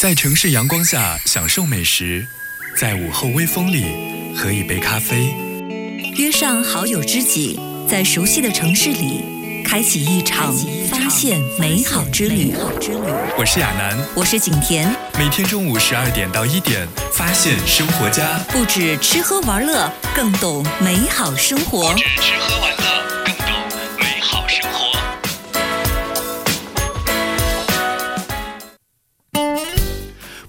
在城市阳光下享受美食，在午后微风里喝一杯咖啡，约上好友知己，在熟悉的城市里开启一场发现美好之旅。我是亚楠，我是景甜，每天中午十二点到一点，发现生活家，不止吃喝玩乐，更懂美好生活。不止吃喝玩乐，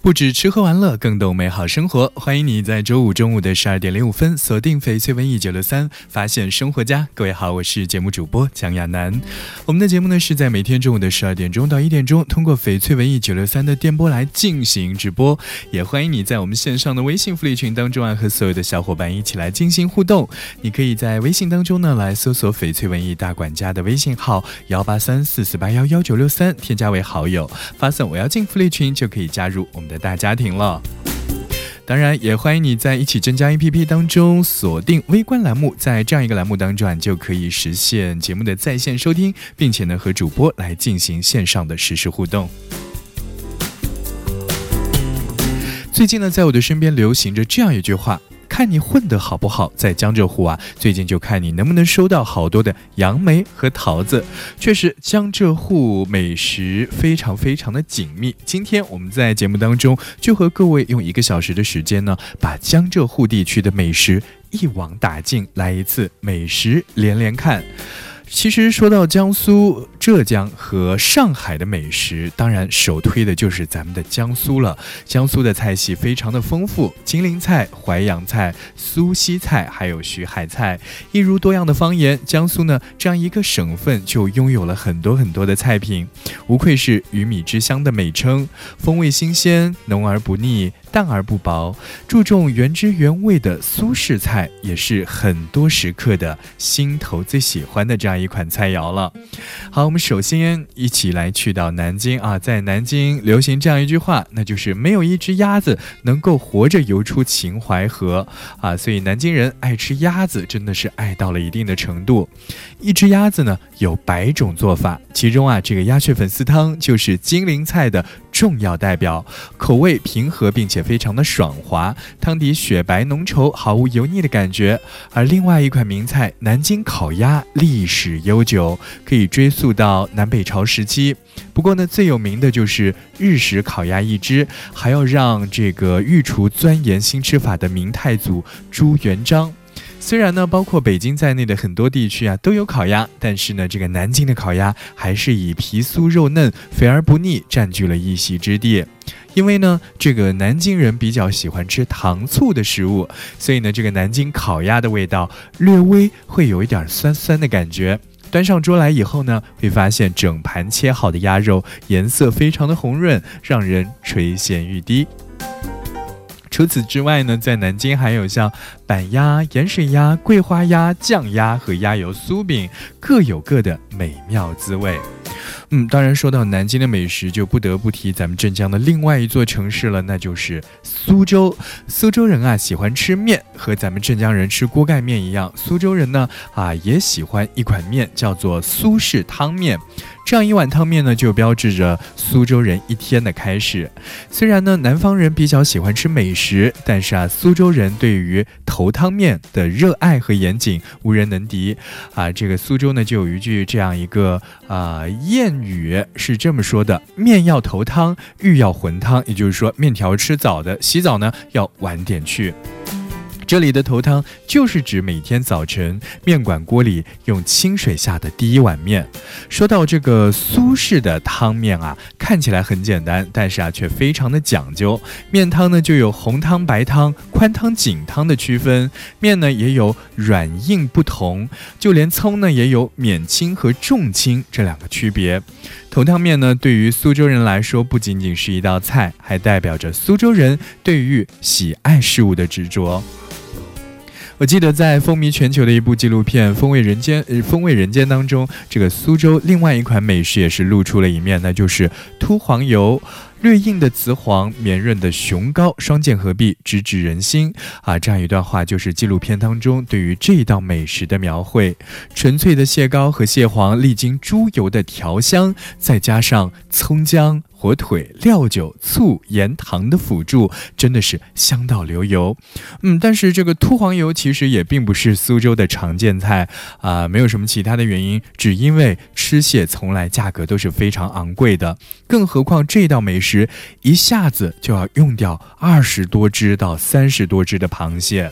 不止吃喝玩乐，更懂美好生活。欢迎你在周五中午的十二点零五分锁定翡翠文艺九六三，发现生活家。各位好，我是节目主播蒋亚楠。我们的节目呢是在每天中午的十二点钟到一点钟，通过翡翠文艺九六三的电波来进行直播。也欢迎你在我们线上的微信福利群当中啊，和所有的小伙伴一起来进行互动。你可以在微信当中呢来搜索翡翠文艺大管家的微信号幺八三四四八幺幺九六三，添加为好友，发送我要进福利群就可以加入我们的大家庭了。当然，也欢迎你在一起增加 APP 当中锁定微观栏目，在这样一个栏目当中啊，就可以实现节目的在线收听，并且呢和主播来进行线上的实时互动。最近呢，在我的身边流行着这样一句话。看你混得好不好，在江浙沪啊，最近就看你能不能收到好多的杨梅和桃子。确实，江浙沪美食非常非常的紧密。今天我们在节目当中就和各位用一个小时的时间呢，把江浙沪地区的美食一网打尽，来一次美食连连看。其实说到江苏、浙江和上海的美食，当然首推的就是咱们的江苏了。江苏的菜系非常的丰富，金陵菜、淮扬菜、苏锡菜，还有徐海菜，一如多样的方言，江苏呢这样一个省份就拥有了很多很多的菜品，无愧是鱼米之乡的美称，风味新鲜，浓而不腻。淡而不薄，注重原汁原味的苏式菜，也是很多食客的心头最喜欢的这样一款菜肴了。好，我们首先一起来去到南京啊，在南京流行这样一句话，那就是没有一只鸭子能够活着游出秦淮河啊，所以南京人爱吃鸭子，真的是爱到了一定的程度。一只鸭子呢有百种做法，其中啊这个鸭血粉丝汤就是金陵菜的重要代表，口味平和并且。非常的爽滑，汤底雪白浓稠，毫无油腻的感觉。而另外一款名菜南京烤鸭历史悠久，可以追溯到南北朝时期。不过呢，最有名的就是日式烤鸭一只，还要让这个御厨钻研新吃法的明太祖朱元璋。虽然呢，包括北京在内的很多地区啊都有烤鸭，但是呢，这个南京的烤鸭还是以皮酥肉嫩、肥而不腻占据了一席之地。因为呢，这个南京人比较喜欢吃糖醋的食物，所以呢，这个南京烤鸭的味道略微会有一点酸酸的感觉。端上桌来以后呢，会发现整盘切好的鸭肉颜色非常的红润，让人垂涎欲滴。除此之外呢，在南京还有像板鸭、盐水鸭、桂花鸭、酱鸭和鸭油酥饼，各有各的美妙滋味。嗯，当然说到南京的美食，就不得不提咱们镇江的另外一座城市了，那就是苏州。苏州人啊喜欢吃面，和咱们镇江人吃锅盖面一样，苏州人呢啊也喜欢一款面，叫做苏式汤面。这样一碗汤面呢，就标志着苏州人一天的开始。虽然呢，南方人比较喜欢吃美食，但是啊，苏州人对于头汤面的热爱和严谨无人能敌啊。这个苏州呢，就有一句这样一个啊谚语是这么说的：面要头汤，浴要浑汤。也就是说，面条吃早的，洗澡呢要晚点去。这里的头汤就是指每天早晨面馆锅里用清水下的第一碗面。说到这个苏式的汤面啊，看起来很简单，但是啊却非常的讲究。面汤呢就有红汤、白汤、宽汤、紧汤的区分，面呢也有软硬不同，就连葱呢也有免清和重清这两个区别。头汤面呢对于苏州人来说不仅仅是一道菜，还代表着苏州人对于喜爱事物的执着。我记得在风靡全球的一部纪录片《风味人间》呃，《风味人间》当中，这个苏州另外一款美食也是露出了一面，那就是秃黄油，略硬的雌黄，绵润的雄膏，双剑合璧，直指人心啊！这样一段话就是纪录片当中对于这道美食的描绘：纯粹的蟹膏和蟹黄，历经猪油的调香，再加上葱姜。火腿、料酒、醋、盐、糖的辅助，真的是香到流油。嗯，但是这个秃黄油其实也并不是苏州的常见菜啊，没有什么其他的原因，只因为吃蟹从来价格都是非常昂贵的，更何况这道美食一下子就要用掉二十多只到三十多只的螃蟹。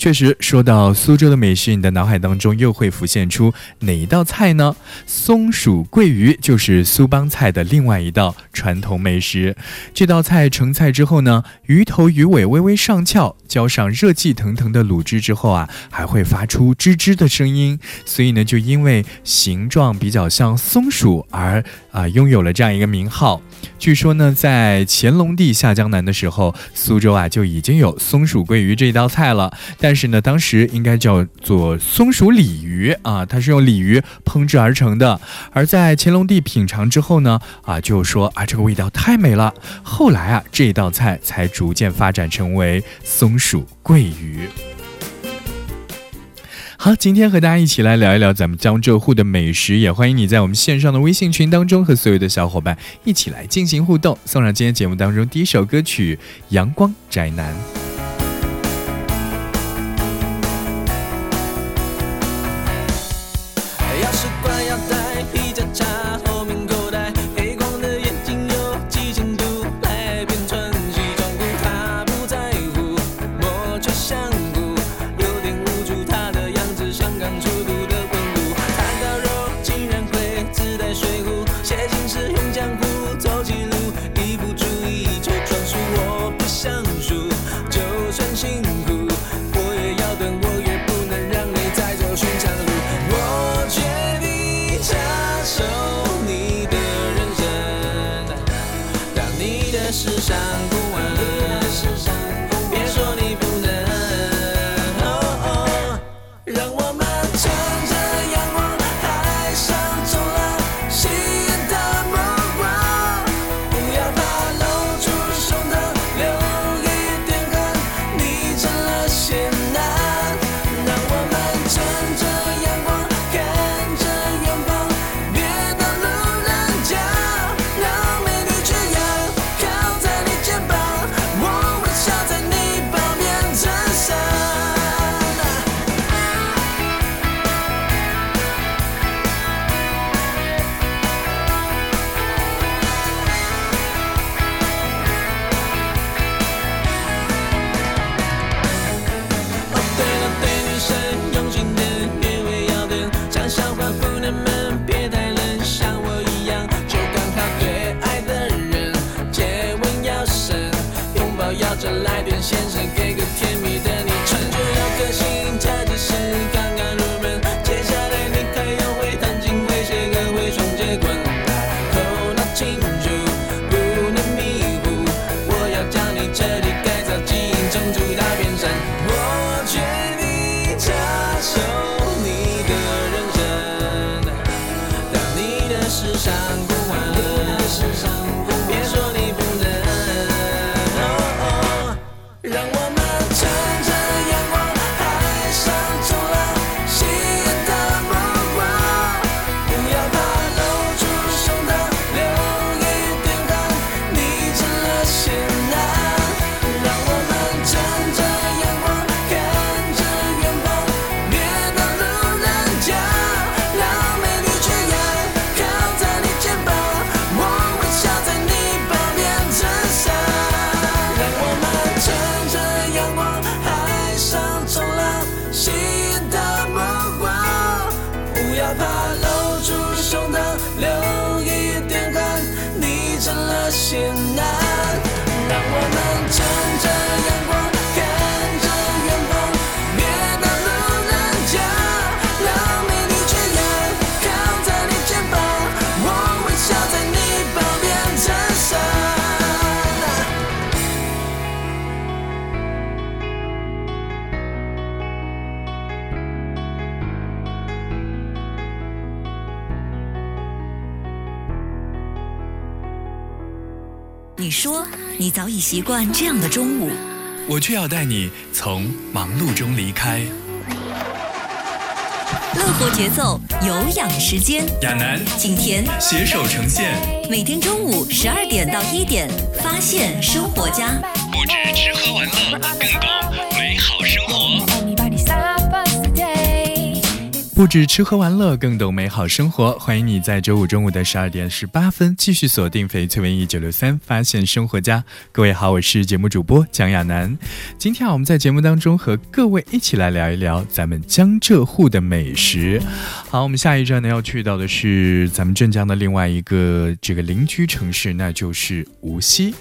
确实，说到苏州的美食，你的脑海当中又会浮现出哪一道菜呢？松鼠桂鱼就是苏帮菜的另外一道传统美食。这道菜成菜之后呢，鱼头鱼尾微微上翘，浇上热气腾腾的卤汁之后啊，还会发出吱吱的声音。所以呢，就因为形状比较像松鼠而啊，拥有了这样一个名号。据说呢，在乾隆帝下江南的时候，苏州啊就已经有松鼠桂鱼这道菜了。但但是呢，当时应该叫做松鼠鲤鱼啊，它是用鲤鱼烹制而成的。而在乾隆帝品尝之后呢，啊就说啊这个味道太美了。后来啊，这道菜才逐渐发展成为松鼠桂鱼。好，今天和大家一起来聊一聊咱们江浙沪的美食，也欢迎你在我们线上的微信群当中和所有的小伙伴一起来进行互动。送上今天节目当中第一首歌曲《阳光宅男》。你说你早已习惯这样的中午，我却要带你从忙碌中离开。乐活节奏，有氧时间。亚楠、景甜携手呈现，每天中午十二点到一点，发现生活家。不止吃喝玩乐，更懂不止吃喝玩乐，更懂美好生活。欢迎你在周五中午的十二点十八分继续锁定翡翠文艺九六三，发现生活家。各位好，我是节目主播蒋亚楠。今天啊，我们在节目当中和各位一起来聊一聊咱们江浙沪的美食。好，我们下一站呢要去到的是咱们镇江的另外一个这个邻居城市，那就是无锡。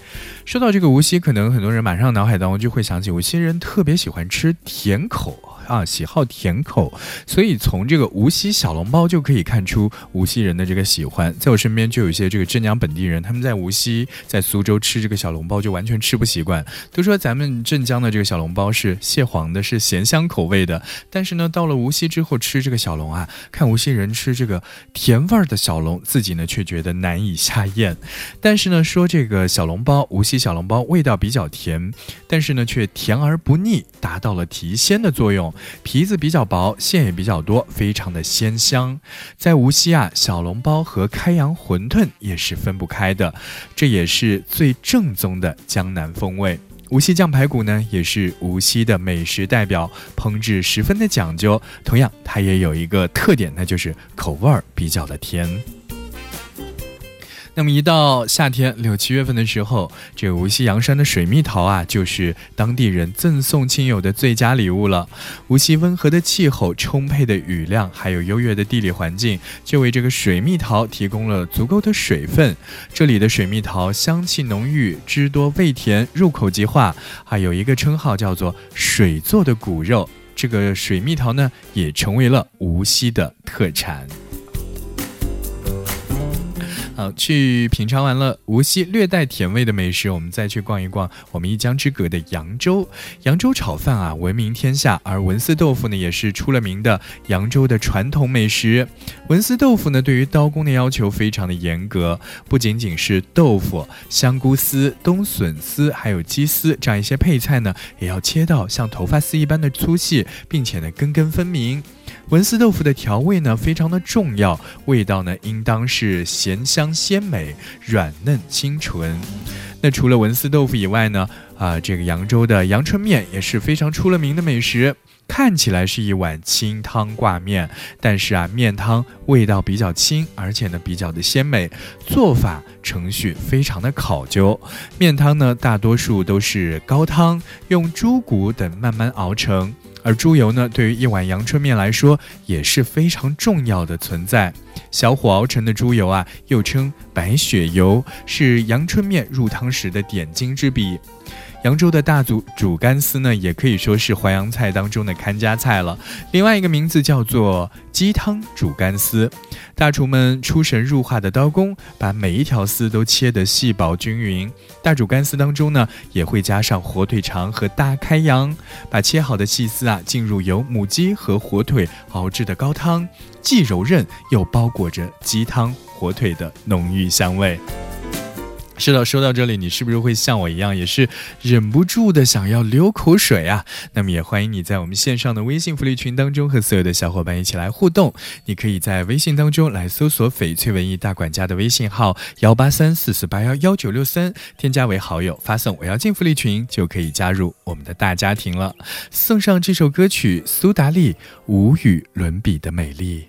说到这个无锡，可能很多人马上脑海当中就会想起无锡人特别喜欢吃甜口。啊，喜好甜口，所以从这个无锡小笼包就可以看出无锡人的这个喜欢。在我身边就有一些这个镇江本地人，他们在无锡、在苏州吃这个小笼包就完全吃不习惯，都说咱们镇江的这个小笼包是蟹黄的，是咸香口味的。但是呢，到了无锡之后吃这个小笼啊，看无锡人吃这个甜味儿的小笼，自己呢却觉得难以下咽。但是呢，说这个小笼包，无锡小笼包味道比较甜，但是呢却甜而不腻，达到了提鲜的作用。皮子比较薄，馅也比较多，非常的鲜香。在无锡啊，小笼包和开阳馄饨也是分不开的，这也是最正宗的江南风味。无锡酱排骨呢，也是无锡的美食代表，烹制十分的讲究。同样，它也有一个特点，那就是口味儿比较的甜。那么一到夏天六七月份的时候，这无锡阳山的水蜜桃啊，就是当地人赠送亲友的最佳礼物了。无锡温和的气候、充沛的雨量，还有优越的地理环境，就为这个水蜜桃提供了足够的水分。这里的水蜜桃香气浓郁，汁多味甜，入口即化，还有一个称号叫做“水做的骨肉”。这个水蜜桃呢，也成为了无锡的特产。好，去品尝完了无锡略带甜味的美食，我们再去逛一逛我们一江之隔的扬州。扬州炒饭啊，闻名天下，而文思豆腐呢，也是出了名的扬州的传统美食。文思豆腐呢，对于刀工的要求非常的严格，不仅仅是豆腐、香菇丝、冬笋丝，还有鸡丝这样一些配菜呢，也要切到像头发丝一般的粗细，并且呢，根根分明。文思豆腐的调味呢非常的重要，味道呢应当是咸香鲜美、软嫩清纯。那除了文思豆腐以外呢，啊，这个扬州的阳春面也是非常出了名的美食。看起来是一碗清汤挂面，但是啊，面汤味道比较清，而且呢比较的鲜美，做法程序非常的考究。面汤呢大多数都是高汤，用猪骨等慢慢熬成。而猪油呢，对于一碗阳春面来说也是非常重要的存在。小火熬成的猪油啊，又称白雪油，是阳春面入汤时的点睛之笔。扬州的大煮煮干丝呢，也可以说是淮扬菜当中的看家菜了。另外一个名字叫做鸡汤煮干丝，大厨们出神入化的刀工，把每一条丝都切得细薄均匀。大煮干丝当中呢，也会加上火腿肠和大开阳，把切好的细丝啊，进入由母鸡和火腿熬制的高汤，既柔韧又包裹着鸡汤火腿的浓郁香味。是的，说到这里，你是不是会像我一样，也是忍不住的想要流口水啊？那么也欢迎你在我们线上的微信福利群当中和所有的小伙伴一起来互动。你可以在微信当中来搜索“翡翠文艺大管家”的微信号幺八三四四八幺幺九六三，添加为好友，发送“我要进福利群”就可以加入我们的大家庭了。送上这首歌曲，苏打绿无与伦比的美丽。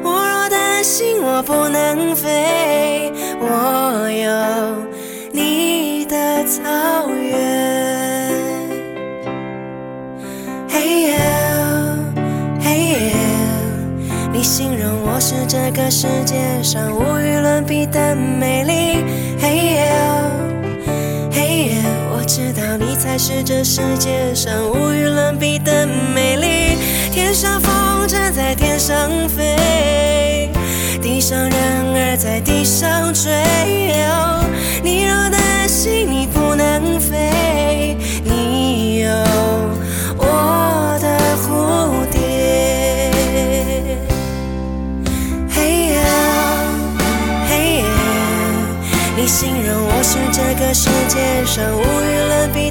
心我不能飞，我有你的草原。嘿耶，嘿耶，你形容我是这个世界上无与伦比的美丽。嘿耶，嘿耶，我知道你才是这世界上无与伦比的美丽。天上风筝在天上飞，地上人儿在地上追。你若担心你不能飞，你有我的蝴蝶。嘿呀，嘿呀，你形容我是这个世界上无与伦比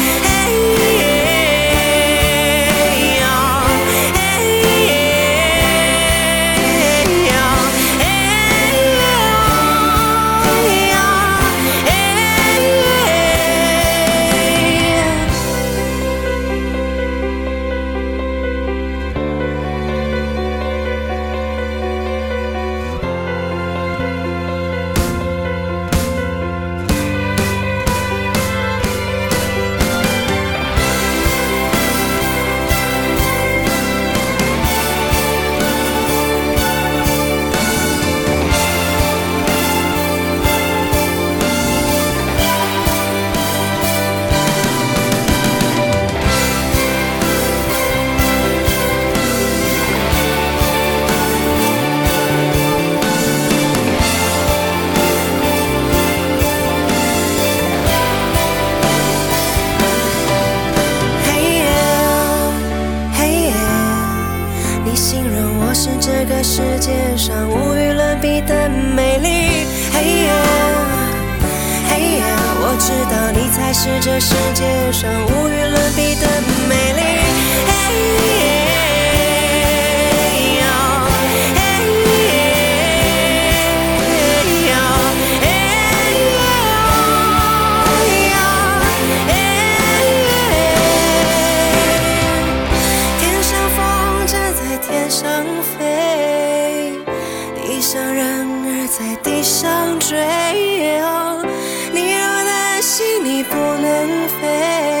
天上飞，地上人儿在地上追。你若担心你不能飞，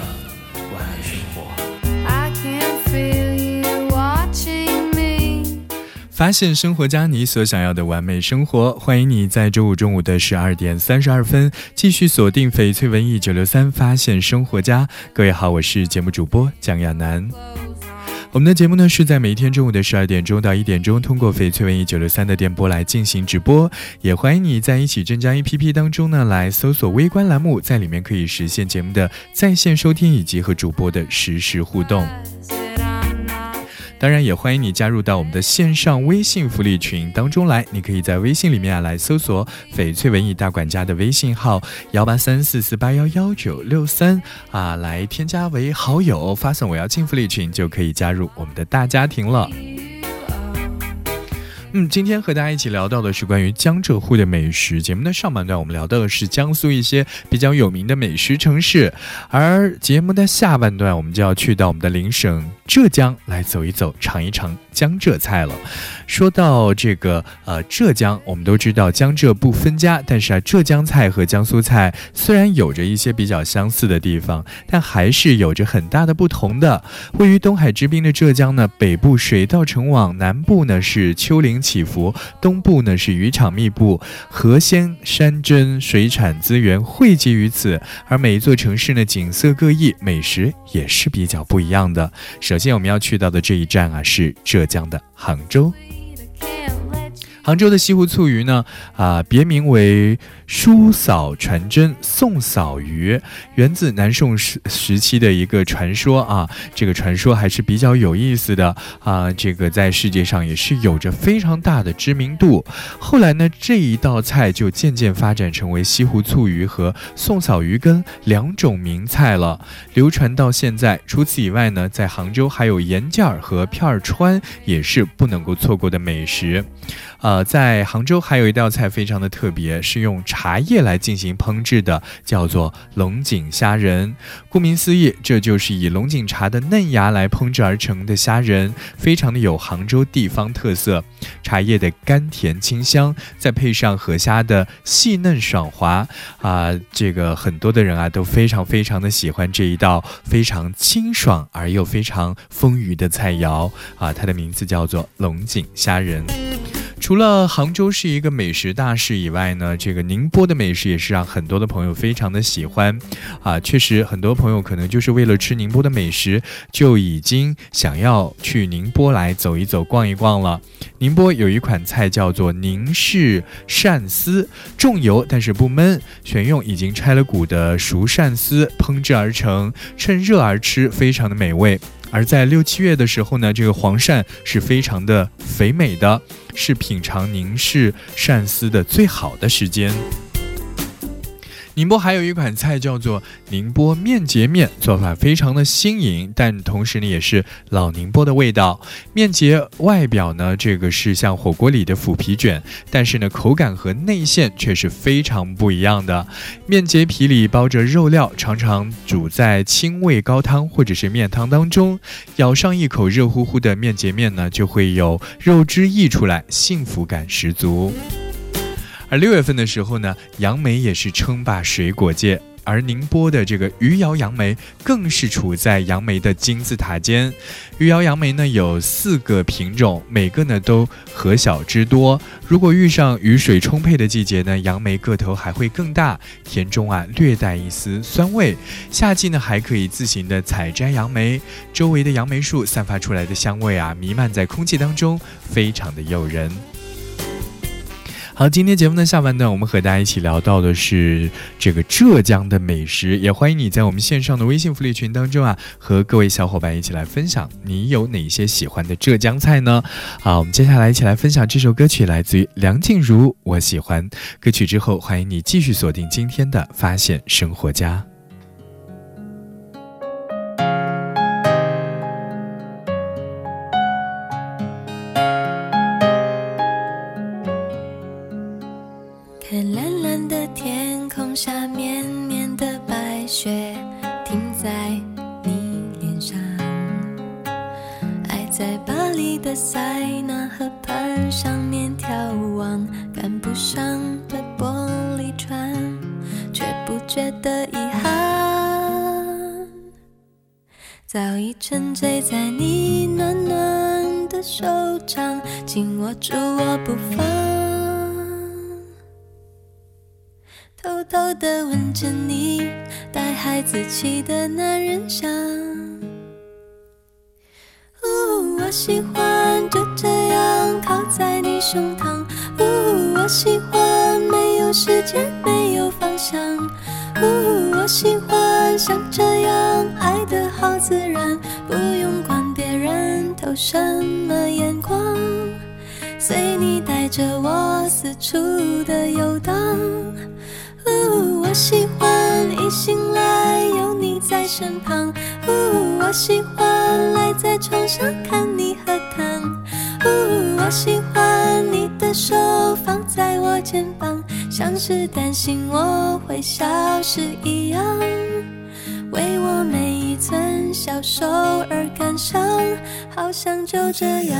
发现生活家你所想要的完美生活，欢迎你在周五中午的十二点三十二分继续锁定翡翠文艺九六三发现生活家。各位好，我是节目主播蒋亚楠。我们的节目呢是在每一天中午的十二点钟到一点钟，通过翡翠文艺九六三的电波来进行直播。也欢迎你在一起镇江 APP 当中呢来搜索微观栏目，在里面可以实现节目的在线收听以及和主播的实时互动。当然，也欢迎你加入到我们的线上微信福利群当中来。你可以在微信里面啊来搜索“翡翠文艺大管家”的微信号幺八三四四八幺幺九六三啊，来添加为好友，发送“我要进福利群”就可以加入我们的大家庭了。嗯，今天和大家一起聊到的是关于江浙沪的美食。节目的上半段，我们聊到的是江苏一些比较有名的美食城市，而节目的下半段，我们就要去到我们的邻省浙江来走一走，尝一尝江浙菜了。说到这个呃浙江，我们都知道江浙不分家，但是啊，浙江菜和江苏菜虽然有着一些比较相似的地方，但还是有着很大的不同的。位于东海之滨的浙江呢，北部水到城往，南部呢是丘陵起伏，东部呢是渔场密布，河鲜山珍水产资源汇集于此。而每一座城市呢，景色各异，美食也是比较不一样的。首先我们要去到的这一站啊，是浙江的杭州。杭州的西湖醋鱼呢，啊，别名为叔嫂传真宋嫂鱼，源自南宋时时期的一个传说啊。这个传说还是比较有意思的啊，这个在世界上也是有着非常大的知名度。后来呢，这一道菜就渐渐发展成为西湖醋鱼和宋嫂鱼羹两种名菜了，流传到现在。除此以外呢，在杭州还有盐件儿和片儿川，也是不能够错过的美食。呃，在杭州还有一道菜非常的特别，是用茶叶来进行烹制的，叫做龙井虾仁。顾名思义，这就是以龙井茶的嫩芽来烹制而成的虾仁，非常的有杭州地方特色。茶叶的甘甜清香，再配上河虾的细嫩爽滑，啊，这个很多的人啊都非常非常的喜欢这一道非常清爽而又非常丰腴的菜肴啊，它的名字叫做龙井虾仁。除了杭州是一个美食大市以外呢，这个宁波的美食也是让很多的朋友非常的喜欢，啊，确实很多朋友可能就是为了吃宁波的美食，就已经想要去宁波来走一走、逛一逛了。宁波有一款菜叫做宁氏鳝丝，重油但是不闷，选用已经拆了骨的熟鳝丝烹制而成，趁热而吃，非常的美味。而在六七月的时候呢，这个黄鳝是非常的肥美的，是品尝宁氏鳝丝的最好的时间。宁波还有一款菜叫做宁波面结面，做法非常的新颖，但同时呢也是老宁波的味道。面结外表呢，这个是像火锅里的腐皮卷，但是呢口感和内馅却是非常不一样的。面结皮里包着肉料，常常煮在清味高汤或者是面汤当中，咬上一口热乎乎的面结面呢，就会有肉汁溢出来，幸福感十足。而六月份的时候呢，杨梅也是称霸水果界，而宁波的这个余姚杨梅更是处在杨梅的金字塔尖。余姚杨梅呢有四个品种，每个呢都核小之多。如果遇上雨水充沛的季节呢，杨梅个头还会更大，甜中啊略带一丝酸味。夏季呢还可以自行的采摘杨梅，周围的杨梅树散发出来的香味啊弥漫在空气当中，非常的诱人。好，今天节目的下半段，我们和大家一起聊到的是这个浙江的美食，也欢迎你在我们线上的微信福利群当中啊，和各位小伙伴一起来分享你有哪些喜欢的浙江菜呢？好，我们接下来一起来分享这首歌曲，来自于梁静茹，《我喜欢》歌曲之后，欢迎你继续锁定今天的发现生活家。自然，不用管别人投什么眼光，随你带着我四处的游荡。呜，我喜欢一醒来有你在身旁。呜，我喜欢赖在床上看你喝汤。呜，我喜欢你的手放在我肩膀，像是担心我会消失一样，每一寸消瘦而感伤，好像就这样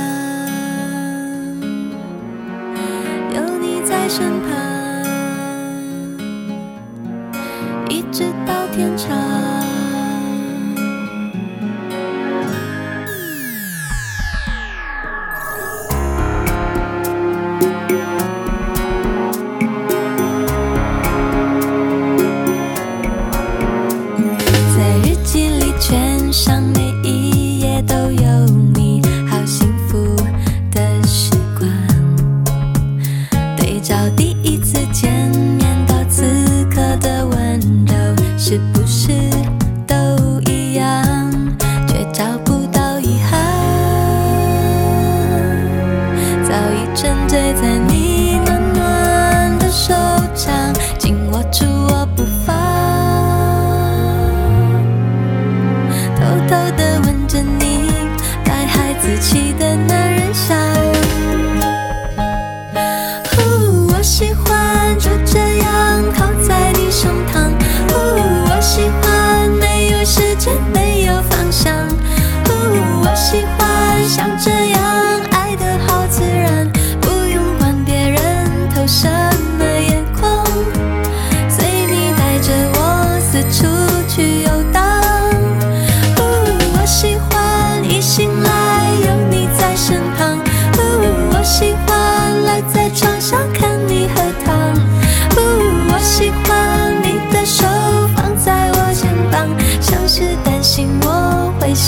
有你在身旁，一直到天长。是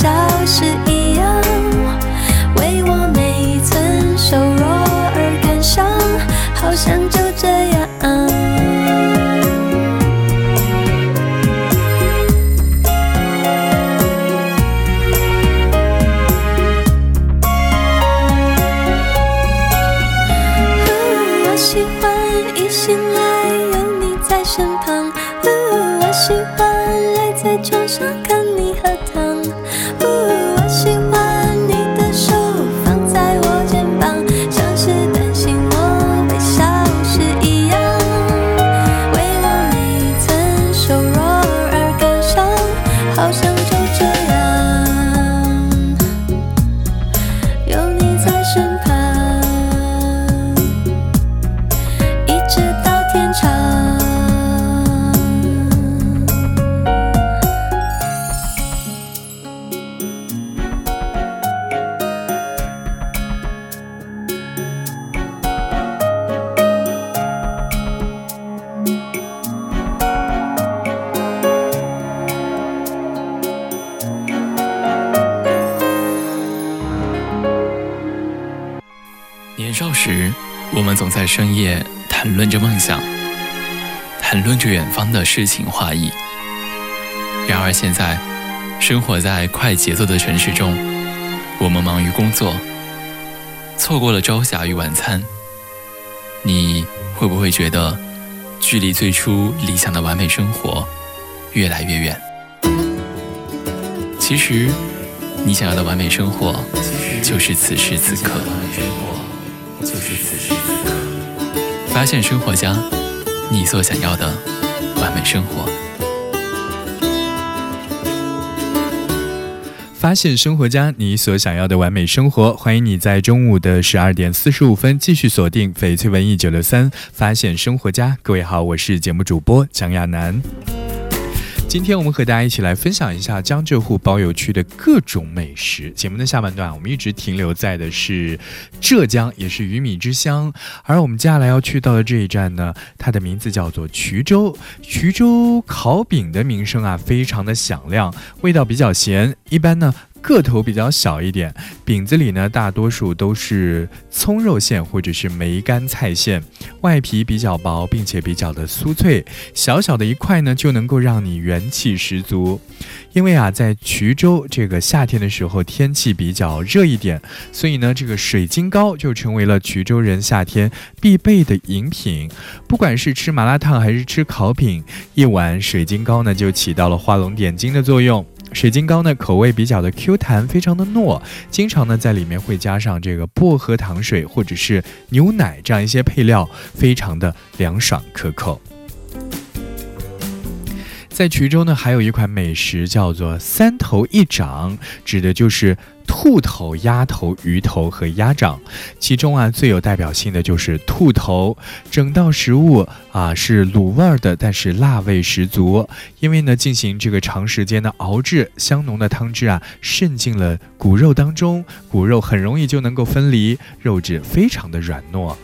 消失一样，为我每一寸瘦弱而感伤，好像少时，我们总在深夜谈论着梦想，谈论着远方的诗情画意。然而现在，生活在快节奏的城市中，我们忙于工作，错过了朝霞与晚餐。你会不会觉得，距离最初理想的完美生活越来越远？其实，你想要的完美生活，就是此时此刻。就是此时此刻。发现生活家，你所想要的完美生活。发现生活家，你所想要的完美生活。欢迎你在中午的十二点四十五分继续锁定翡翠文艺九六三，发现生活家。各位好，我是节目主播蒋亚楠。今天我们和大家一起来分享一下江浙沪包邮区的各种美食。节目的下半段，我们一直停留在的是浙江，也是鱼米之乡。而我们接下来要去到的这一站呢，它的名字叫做衢州。衢州烤饼的名声啊，非常的响亮，味道比较咸。一般呢，个头比较小一点，饼子里呢大多数都是葱肉馅或者是梅干菜馅，外皮比较薄，并且比较的酥脆，小小的一块呢就能够让你元气十足。因为啊，在衢州这个夏天的时候天气比较热一点，所以呢，这个水晶糕就成为了衢州人夏天必备的饮品。不管是吃麻辣烫还是吃烤饼，一碗水晶糕呢就起到了画龙点睛的作用。水晶糕呢口味比较的 Q 弹，非常的糯，经常呢在里面会加上这个薄荷糖水或者是牛奶这样一些配料，非常的凉爽可口。在衢州呢，还有一款美食叫做“三头一掌”，指的就是兔头、鸭头、鱼头和鸭掌。其中啊，最有代表性的就是兔头。整道食物啊是卤味儿的，但是辣味十足。因为呢，进行这个长时间的熬制，香浓的汤汁啊渗进了骨肉当中，骨肉很容易就能够分离，肉质非常的软糯。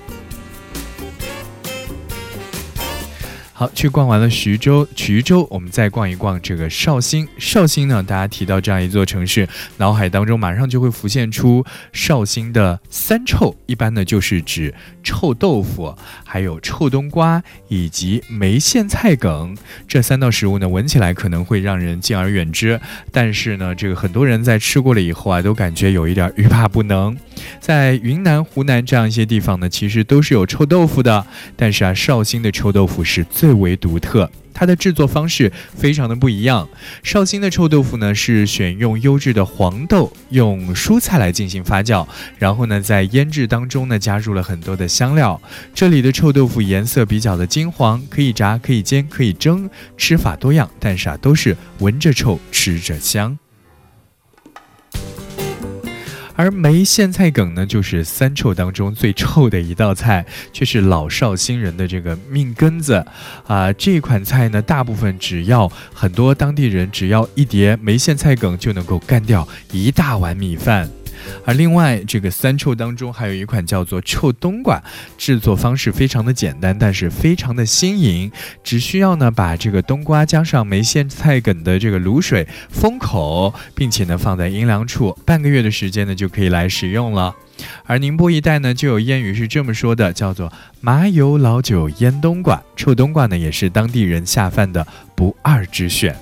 好，去逛完了徐州、衢州，我们再逛一逛这个绍兴。绍兴呢，大家提到这样一座城市，脑海当中马上就会浮现出绍兴的三臭，一般呢就是指臭豆腐、还有臭冬瓜以及梅馅菜梗这三道食物呢，闻起来可能会让人敬而远之，但是呢，这个很多人在吃过了以后啊，都感觉有一点欲罢不能。在云南、湖南这样一些地方呢，其实都是有臭豆腐的，但是啊，绍兴的臭豆腐是最为独特，它的制作方式非常的不一样。绍兴的臭豆腐呢，是选用优质的黄豆，用蔬菜来进行发酵，然后呢，在腌制当中呢，加入了很多的香料。这里的臭豆腐颜色比较的金黄，可以炸，可以煎，可以蒸，吃法多样，但是啊，都是闻着臭，吃着香。而梅苋菜梗呢，就是三臭当中最臭的一道菜，却是老少新人的这个命根子啊！这款菜呢，大部分只要很多当地人只要一碟梅苋菜梗就能够干掉一大碗米饭。而另外，这个三臭当中还有一款叫做臭冬瓜，制作方式非常的简单，但是非常的新颖。只需要呢把这个冬瓜加上梅馅菜梗的这个卤水封口，并且呢放在阴凉处半个月的时间呢就可以来食用了。而宁波一带呢就有谚语是这么说的，叫做麻油老酒腌冬瓜，臭冬瓜呢也是当地人下饭的不二之选。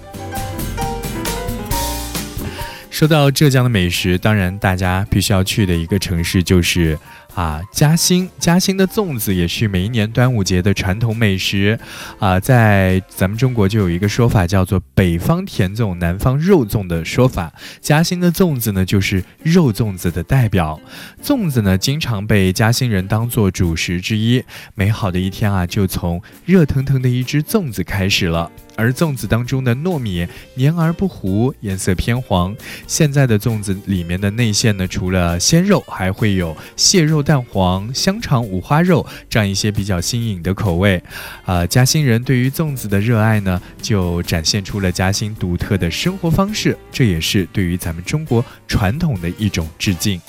说到浙江的美食，当然大家必须要去的一个城市就是啊嘉兴。嘉兴的粽子也是每一年端午节的传统美食啊，在咱们中国就有一个说法叫做“北方甜粽，南方肉粽”的说法。嘉兴的粽子呢，就是肉粽子的代表。粽子呢，经常被嘉兴人当做主食之一。美好的一天啊，就从热腾腾的一只粽子开始了。而粽子当中的糯米黏而不糊，颜色偏黄。现在的粽子里面的内馅呢，除了鲜肉，还会有蟹肉蛋黄、香肠、五花肉这样一些比较新颖的口味。啊，嘉兴人对于粽子的热爱呢，就展现出了嘉兴独特的生活方式，这也是对于咱们中国传统的一种致敬。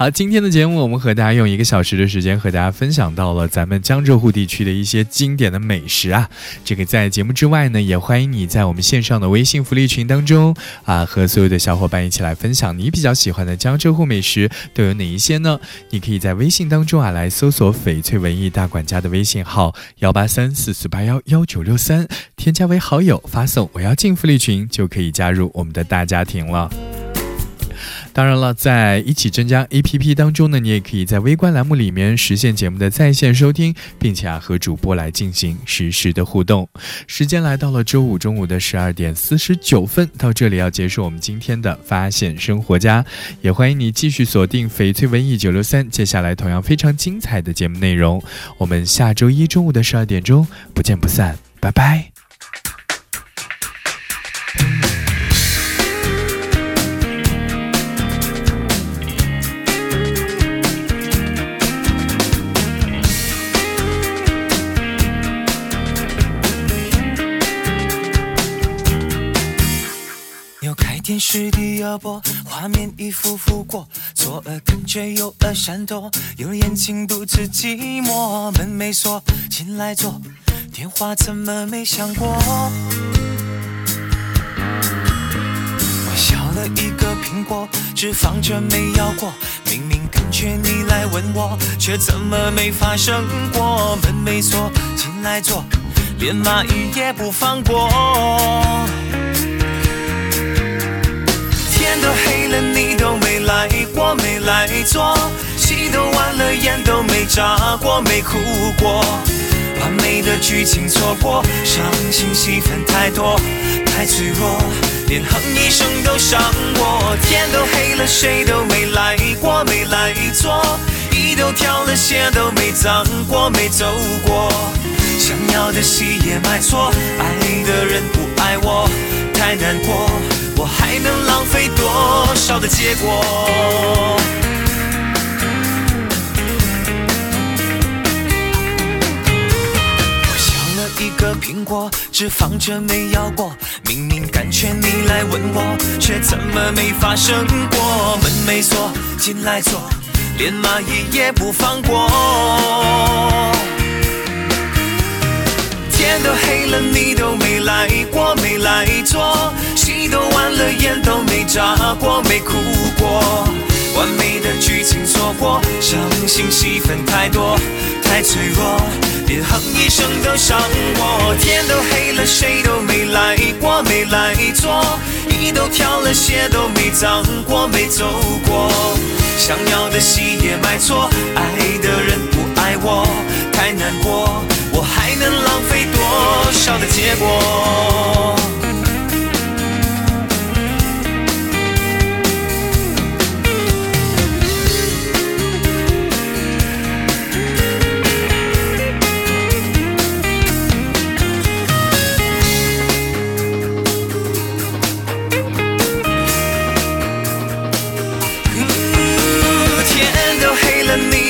好，今天的节目我们和大家用一个小时的时间和大家分享到了咱们江浙沪地区的一些经典的美食啊。这个在节目之外呢，也欢迎你在我们线上的微信福利群当中啊，和所有的小伙伴一起来分享你比较喜欢的江浙沪美食都有哪一些呢？你可以在微信当中啊来搜索翡翠文艺大管家的微信号幺八三四四八幺幺九六三，添加为好友，发送我要进福利群就可以加入我们的大家庭了。当然了，在一起增加 A P P 当中呢，你也可以在微观栏目里面实现节目的在线收听，并且啊和主播来进行实时的互动。时间来到了周五中午的十二点四十九分，到这里要结束我们今天的发现生活家，也欢迎你继续锁定翡翠文艺九六三，接下来同样非常精彩的节目内容，我们下周一中午的十二点钟不见不散，拜拜。电视的摇播，画面一幅幅过，左耳跟着右耳闪躲，有眼睛独自寂寞，门没锁，进来坐，电话怎么没响过？我削了一个苹果，只放着没咬过。明明感觉你来吻我，却怎么没发生过？门没锁，进来坐，连蚂蚁也不放过。天都黑了，你都没来过，没来坐。戏都完了，眼都没眨过，没哭过。完美的剧情错过，伤心戏份太多，太脆弱，连哼一声都伤我。天都黑了，谁都没来过，没来坐。衣都挑了，鞋都没脏过，没走过。想要的戏也买错，爱的人不爱我，太难过。我还能浪费多少的结果？我削了一个苹果，只放着没咬过。明明感觉你来吻我，却怎么没发生过？门没锁，进来坐，连蚂蚁也不放过。天都黑了，你都没来过，没来坐。戏都完了，眼都没眨过，没哭过。完美的剧情错过，伤心戏份太多，太脆弱，连哼一声都伤我。天都黑了，谁都没来过，没来坐。衣都挑了，鞋都没脏过，没走过。想要的戏也买错，爱的人不爱我，太难过。能浪费多少的结果？天都黑了，你